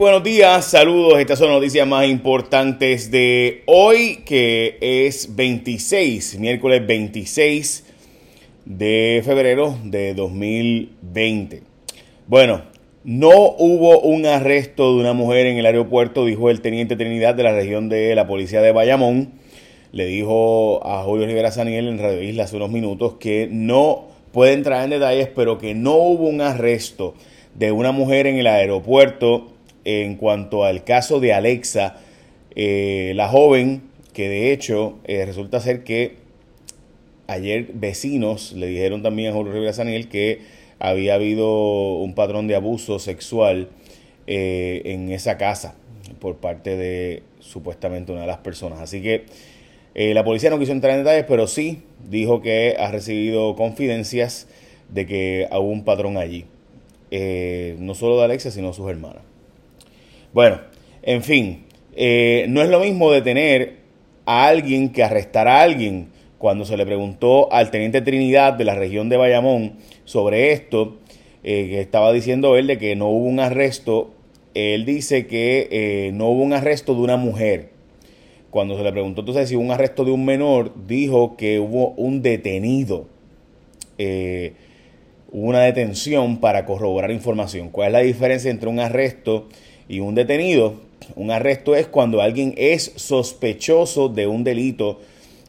Buenos días, saludos. Estas son noticias más importantes de hoy, que es 26, miércoles 26 de febrero de 2020. Bueno, no hubo un arresto de una mujer en el aeropuerto, dijo el teniente Trinidad de la región de la policía de Bayamón. Le dijo a Julio Rivera Saniel en Radio Isla hace unos minutos que no puede entrar en detalles, pero que no hubo un arresto de una mujer en el aeropuerto en cuanto al caso de Alexa, eh, la joven que de hecho eh, resulta ser que ayer vecinos le dijeron también a Julio Rivera Saniel que había habido un patrón de abuso sexual eh, en esa casa por parte de supuestamente una de las personas. Así que la policía no quiso entrar en detalles, pero sí dijo que ha recibido confidencias de que hubo un patrón allí. no solo de Alexa, sino sus hermanas. Bueno, en fin, eh, no es lo mismo detener a alguien que arrestar a alguien. Cuando se le preguntó al teniente Trinidad de la región de Bayamón sobre esto, eh, que estaba diciendo él de que no hubo un arresto, él dice que eh, no hubo un arresto de una mujer. Cuando se le preguntó entonces si hubo un arresto de un menor, dijo que hubo un detenido. hubo una detención para corroborar información. ¿Cuál es la diferencia entre un arresto y un detenido. Un arresto es cuando alguien es sospechoso de un delito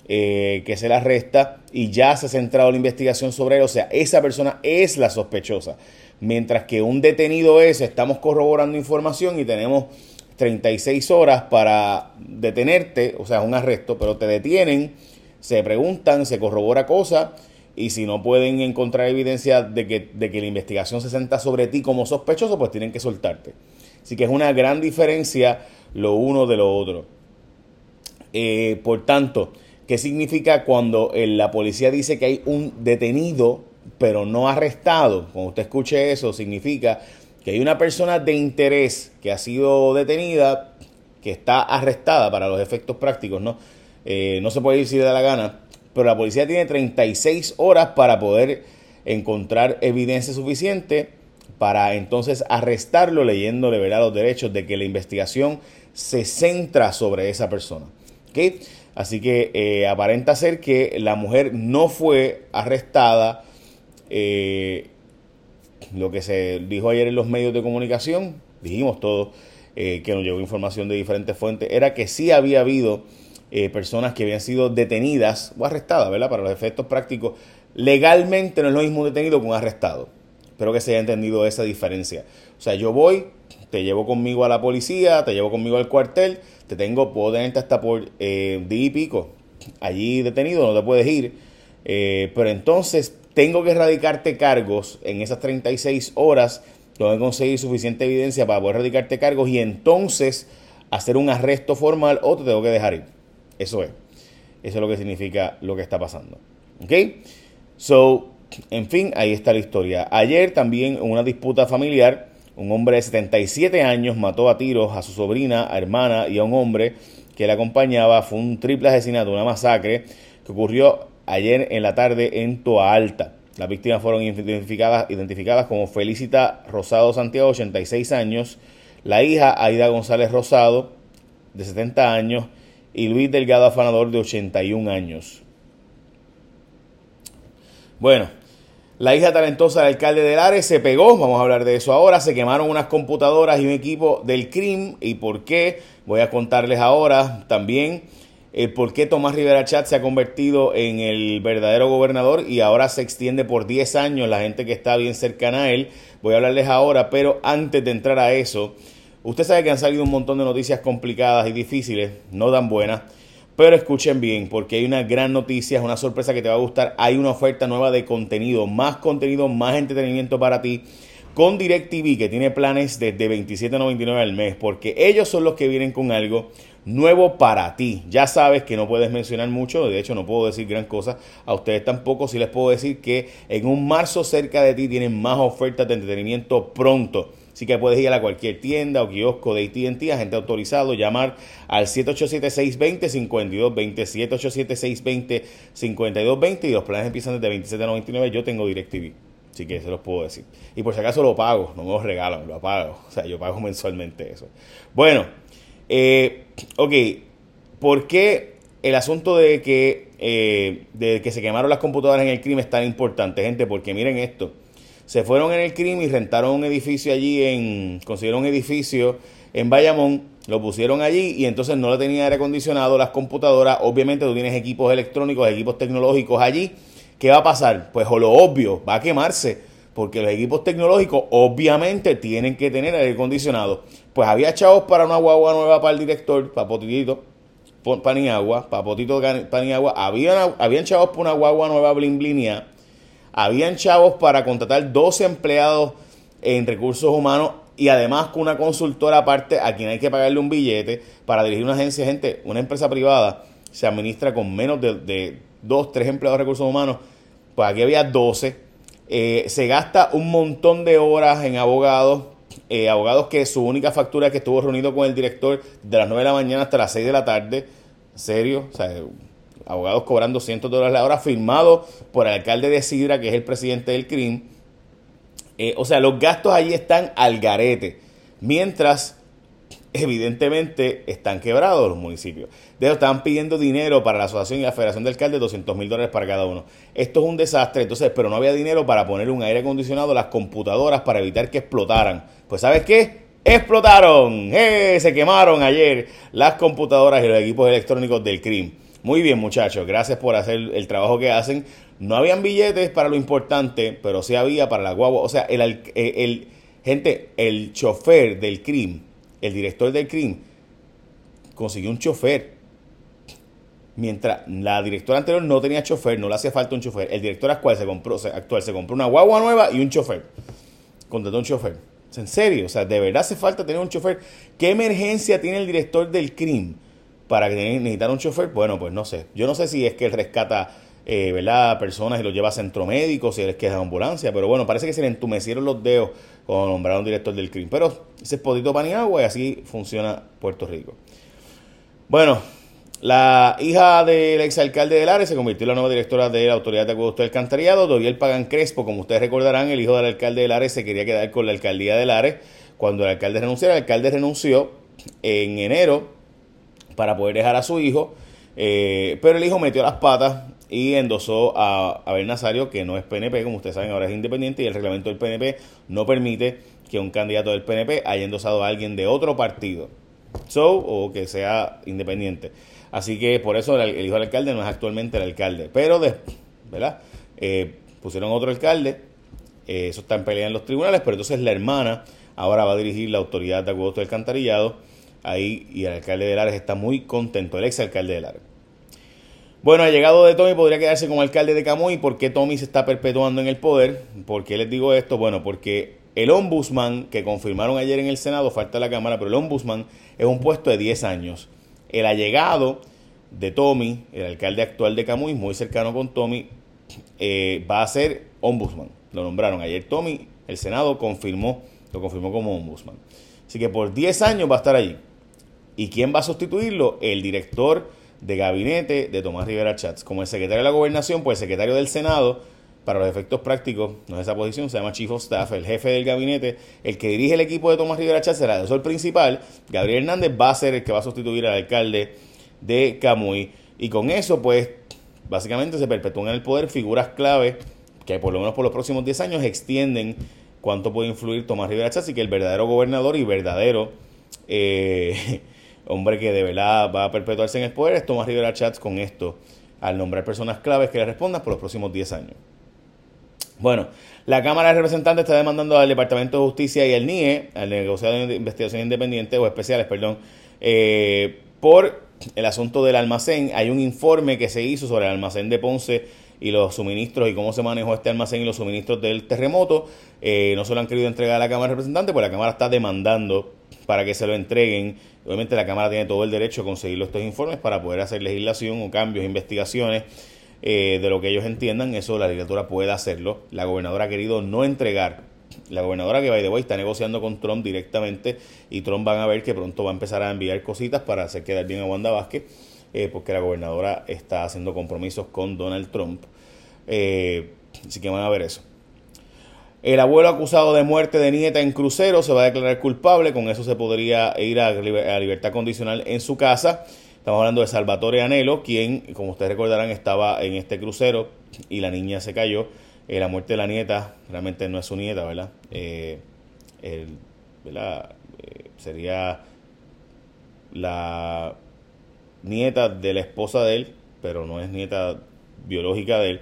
eh, que se le arresta y ya se ha centrado la investigación sobre él. O sea, esa persona es la sospechosa. Mientras que un detenido es, estamos corroborando información y tenemos 36 horas para detenerte, o sea, un arresto, pero te detienen, se preguntan, se corrobora cosas y si no pueden encontrar evidencia de que, de que la investigación se centra sobre ti como sospechoso, pues tienen que soltarte. Así que es una gran diferencia lo uno de lo otro. Eh, por tanto, ¿qué significa cuando eh, la policía dice que hay un detenido pero no arrestado? Cuando usted escuche eso, significa que hay una persona de interés que ha sido detenida, que está arrestada para los efectos prácticos, ¿no? Eh, no se puede ir si le da la gana, pero la policía tiene 36 horas para poder encontrar evidencia suficiente para entonces arrestarlo leyéndole ¿verdad? los derechos de que la investigación se centra sobre esa persona. ¿Okay? Así que eh, aparenta ser que la mujer no fue arrestada. Eh, lo que se dijo ayer en los medios de comunicación, dijimos todo, eh, que nos llegó información de diferentes fuentes, era que sí había habido personas que habían sido detenidas o arrestadas, ¿verdad? Para los efectos prácticos. Legalmente no es lo mismo detenido que un arrestado. Espero que se haya entendido esa diferencia. O sea, yo voy, te llevo conmigo a la policía, te llevo conmigo al cuartel, te tengo, puedo tenerte hasta por eh, día y pico allí detenido, no te puedes ir. Eh, pero entonces tengo que radicarte cargos en esas 36 horas, tengo que conseguir suficiente evidencia para poder radicarte cargos y entonces hacer un arresto formal o te tengo que dejar ir. Eso es. Eso es lo que significa lo que está pasando. ¿Ok? So, en fin, ahí está la historia. Ayer también en una disputa familiar, un hombre de 77 años mató a tiros a su sobrina, a hermana y a un hombre que le acompañaba. Fue un triple asesinato, una masacre que ocurrió ayer en la tarde en Toa Alta. Las víctimas fueron identificadas, identificadas como Felicita Rosado Santiago, 86 años, la hija Aida González Rosado, de 70 años, y Luis Delgado Afanador, de 81 años. Bueno, la hija talentosa del alcalde de Lares se pegó, vamos a hablar de eso ahora, se quemaron unas computadoras y un equipo del CRIM. Y por qué, voy a contarles ahora también el por qué Tomás Rivera Chat se ha convertido en el verdadero gobernador y ahora se extiende por 10 años la gente que está bien cercana a él, voy a hablarles ahora, pero antes de entrar a eso, usted sabe que han salido un montón de noticias complicadas y difíciles, no tan buenas, pero escuchen bien, porque hay una gran noticia, es una sorpresa que te va a gustar. Hay una oferta nueva de contenido, más contenido, más entretenimiento para ti con DirecTV, que tiene planes desde $27.99 al mes, porque ellos son los que vienen con algo nuevo para ti. Ya sabes que no puedes mencionar mucho, de hecho no puedo decir gran cosa, a ustedes tampoco, si les puedo decir que en un marzo cerca de ti tienen más ofertas de entretenimiento pronto. Así que puedes ir a cualquier tienda o kiosco de AT&T, agente autorizado, llamar al 787-620-5220, 787-620-5220 y los planes empiezan desde $27.99. Yo tengo DirecTV. Así que se los puedo decir. Y por si acaso lo pago, no me lo regalan, lo pago. O sea, yo pago mensualmente eso. Bueno, eh, ok. ¿Por qué el asunto de que, eh, de que se quemaron las computadoras en el crimen es tan importante, gente? Porque miren esto. Se fueron en el crimen y rentaron un edificio allí en. consiguieron un edificio en Bayamón, lo pusieron allí y entonces no le tenía aire acondicionado las computadoras. Obviamente tú tienes equipos electrónicos, equipos tecnológicos allí. ¿Qué va a pasar? Pues lo obvio, va a quemarse. Porque los equipos tecnológicos obviamente tienen que tener aire acondicionado. Pues había chavos para una guagua nueva para el director, para Potitito, Paniagua, para Potito Paniagua. Habían, habían chavos para una guagua nueva Blimblinia. Habían chavos para contratar 12 empleados en recursos humanos y además con una consultora aparte a quien hay que pagarle un billete para dirigir una agencia, gente, una empresa privada se administra con menos de, de dos, tres empleados de recursos humanos, pues aquí había 12. Eh, se gasta un montón de horas en abogados, eh, abogados que su única factura es que estuvo reunido con el director de las 9 de la mañana hasta las 6 de la tarde, serio, o sea, abogados cobrando cientos de dólares la hora, firmado por el alcalde de Sidra, que es el presidente del CRIM, eh, o sea, los gastos allí están al garete. Mientras, evidentemente, están quebrados los municipios. De hecho, están pidiendo dinero para la asociación y la federación de alcaldes, 200 mil dólares para cada uno. Esto es un desastre, entonces, pero no había dinero para poner un aire acondicionado a las computadoras para evitar que explotaran. Pues, ¿sabes qué? explotaron, ¡Eh! se quemaron ayer las computadoras y los equipos electrónicos del CRIM. Muy bien, muchachos, gracias por hacer el trabajo que hacen. No habían billetes para lo importante, pero sí había para la guagua. O sea, el, eh, el, gente, el chofer del CRIM, el director del CRIM, consiguió un chofer. Mientras la directora anterior no tenía chofer, no le hacía falta un chofer. El director actual se compró, actual se compró una guagua nueva y un chofer. Contrató un chofer. En serio, o sea, de verdad hace falta tener un chofer. ¿Qué emergencia tiene el director del CRIM para que necesitar un chofer? Bueno, pues no sé. Yo no sé si es que él rescata eh, personas y los lleva a centro médico, si es que es ambulancia, pero bueno, parece que se le entumecieron los dedos cuando nombraron director del crimen. Pero ese es Podito Paniagua y así funciona Puerto Rico. Bueno, la hija del exalcalde de Lares se convirtió en la nueva directora de la Autoridad de Acueducto del Alcantarillado. Doriel Pagan Crespo, como ustedes recordarán, el hijo del alcalde de Lares se quería quedar con la alcaldía de Lares. Cuando el alcalde renunció, el alcalde renunció en enero para poder dejar a su hijo. Eh, pero el hijo metió las patas y endosó a Abel Nazario, que no es PNP, como ustedes saben, ahora es independiente y el reglamento del PNP no permite que un candidato del PNP haya endosado a alguien de otro partido, so, o que sea independiente. Así que por eso el, hijo del alcalde no es actualmente el alcalde, pero, de, ¿verdad? Eh, pusieron otro alcalde, eh, eso está en pelea en los tribunales, pero entonces la hermana ahora va a dirigir la autoridad de acueducto del alcantarillado ahí y el alcalde de Lares está muy contento, el ex alcalde de Lares. Bueno, el llegado de Tommy podría quedarse como alcalde de Camuy. ¿Por qué Tommy se está perpetuando en el poder? ¿Por qué les digo esto? Bueno, porque el ombudsman que confirmaron ayer en el Senado, falta la Cámara, pero el ombudsman es un puesto de 10 años. El allegado de Tommy, el alcalde actual de Camuy, muy cercano con Tommy, eh, va a ser ombudsman. Lo nombraron ayer Tommy, el Senado confirmó, lo confirmó como ombudsman. Así que por 10 años va a estar allí. ¿Y quién va a sustituirlo? El director de gabinete de Tomás Rivera Chats. Como el secretario de la gobernación, pues el secretario del Senado, para los efectos prácticos, no es esa posición, se llama Chief of Staff, el jefe del gabinete, el que dirige el equipo de Tomás Rivera Chats, el asesor principal. Gabriel Hernández va a ser el que va a sustituir al alcalde de Camuy. Y con eso, pues, básicamente se perpetúan en el poder figuras clave que por lo menos por los próximos 10 años extienden cuánto puede influir Tomás Rivera Chats y que el verdadero gobernador y verdadero... Eh, hombre que de verdad va a perpetuarse en es Tomás Rivera Chats con esto, al nombrar personas claves que le respondan por los próximos 10 años. Bueno, la Cámara de Representantes está demandando al Departamento de Justicia y al NIE, al negociado de investigación independiente o especiales, perdón, eh, por el asunto del almacén. Hay un informe que se hizo sobre el almacén de Ponce y los suministros y cómo se manejó este almacén y los suministros del terremoto. Eh, no se lo han querido entregar a la Cámara de Representantes, pues la Cámara está demandando para que se lo entreguen. Obviamente la Cámara tiene todo el derecho a conseguir estos informes para poder hacer legislación o cambios, investigaciones eh, de lo que ellos entiendan. Eso la legislatura puede hacerlo. La gobernadora ha querido no entregar. La gobernadora que, by the way, está negociando con Trump directamente y Trump van a ver que pronto va a empezar a enviar cositas para hacer quedar bien a Wanda Vázquez, eh, porque la gobernadora está haciendo compromisos con Donald Trump. Eh, así que van a ver eso. El abuelo acusado de muerte de nieta en crucero se va a declarar culpable, con eso se podría ir a, libertad condicional en su casa. Estamos hablando de Salvatore Anelo, quien, como ustedes recordarán, estaba en este crucero y la niña se cayó. Eh, la muerte de la nieta, realmente no es su nieta, ¿verdad? Eh, ¿verdad? Eh, sería la nieta de la esposa de él, pero no es nieta biológica de él.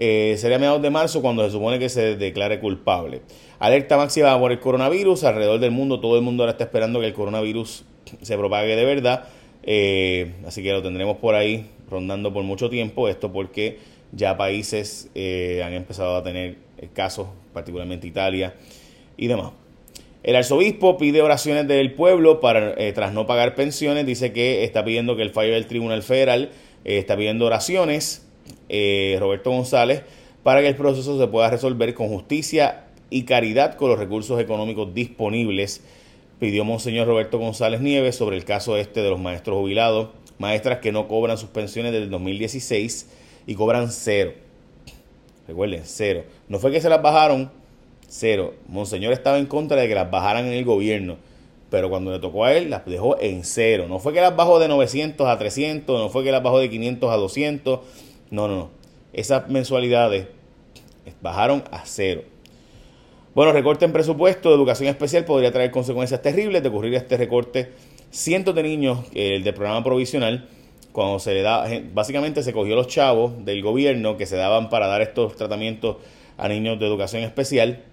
Eh, sería a mediados de marzo cuando se supone que se declare culpable. Alerta máxima por el coronavirus. Alrededor del mundo, todo el mundo ahora está esperando que el coronavirus se propague de verdad. Eh, así que lo tendremos por ahí rondando por mucho tiempo. Esto porque ya países eh, han empezado a tener casos, particularmente Italia y demás. El arzobispo pide oraciones del pueblo para, tras no pagar pensiones. Dice que está pidiendo que el fallo del Tribunal Federal está pidiendo oraciones eh, Roberto González para que el proceso se pueda resolver con justicia y caridad con los recursos económicos disponibles, pidió Monseñor Roberto González Nieves sobre el caso este de los maestros jubilados, maestras que no cobran sus pensiones desde el 2016 y cobran cero. Recuerden, cero. No fue que se las bajaron, cero. Monseñor estaba en contra de que las bajaran en el gobierno, pero cuando le tocó a él, las dejó en cero. No fue que las bajó de 900 a 300, no fue que las bajó de 500 a 200 no, no, no. Esas mensualidades bajaron a cero. Bueno, recorte en presupuesto de educación especial podría traer consecuencias terribles de ocurrir este recorte. Cientos de niños el del programa provisional, cuando se le da, básicamente se cogió los chavos del gobierno que se daban para dar estos tratamientos a niños de educación especial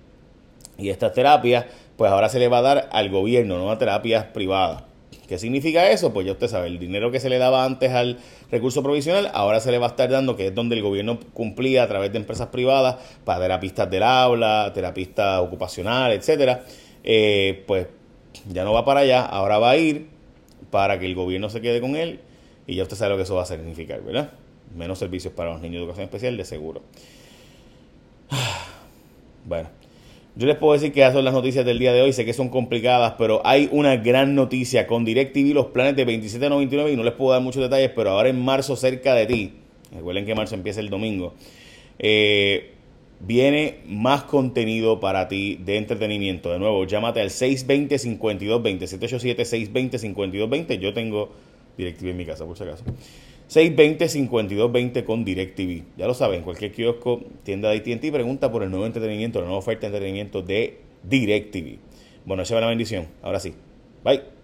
y estas terapias, pues ahora se le va a dar al gobierno, no a terapias privadas. ¿Qué significa eso? Pues ya usted sabe, el dinero que se le daba antes al recurso provisional, ahora se le va a estar dando, que es donde el gobierno cumplía a través de empresas privadas para terapistas del aula, terapistas ocupacionales, etcétera. Eh, pues ya no va para allá, ahora va a ir para que el gobierno se quede con él y ya usted sabe lo que eso va a significar, ¿verdad? Menos servicios para los niños de educación especial, de seguro. Bueno, yo les puedo decir que esas son las noticias del día de hoy. Sé que son complicadas, pero hay una gran noticia con DirecTV, los planes de 27.99 y no les puedo dar muchos detalles, pero ahora en marzo cerca de ti, recuerden que marzo empieza el domingo, eh, viene más contenido para ti de entretenimiento. De nuevo, llámate al 620-5220, 787-620-5220. Yo tengo DirecTV en mi casa, por si acaso. 620-5220 con DirecTV. Ya lo saben, cualquier kiosco, tienda de AT&T pregunta por el nuevo entretenimiento, la nueva oferta de entretenimiento de DirecTV. Bueno, esa va la bendición. Ahora sí. Bye.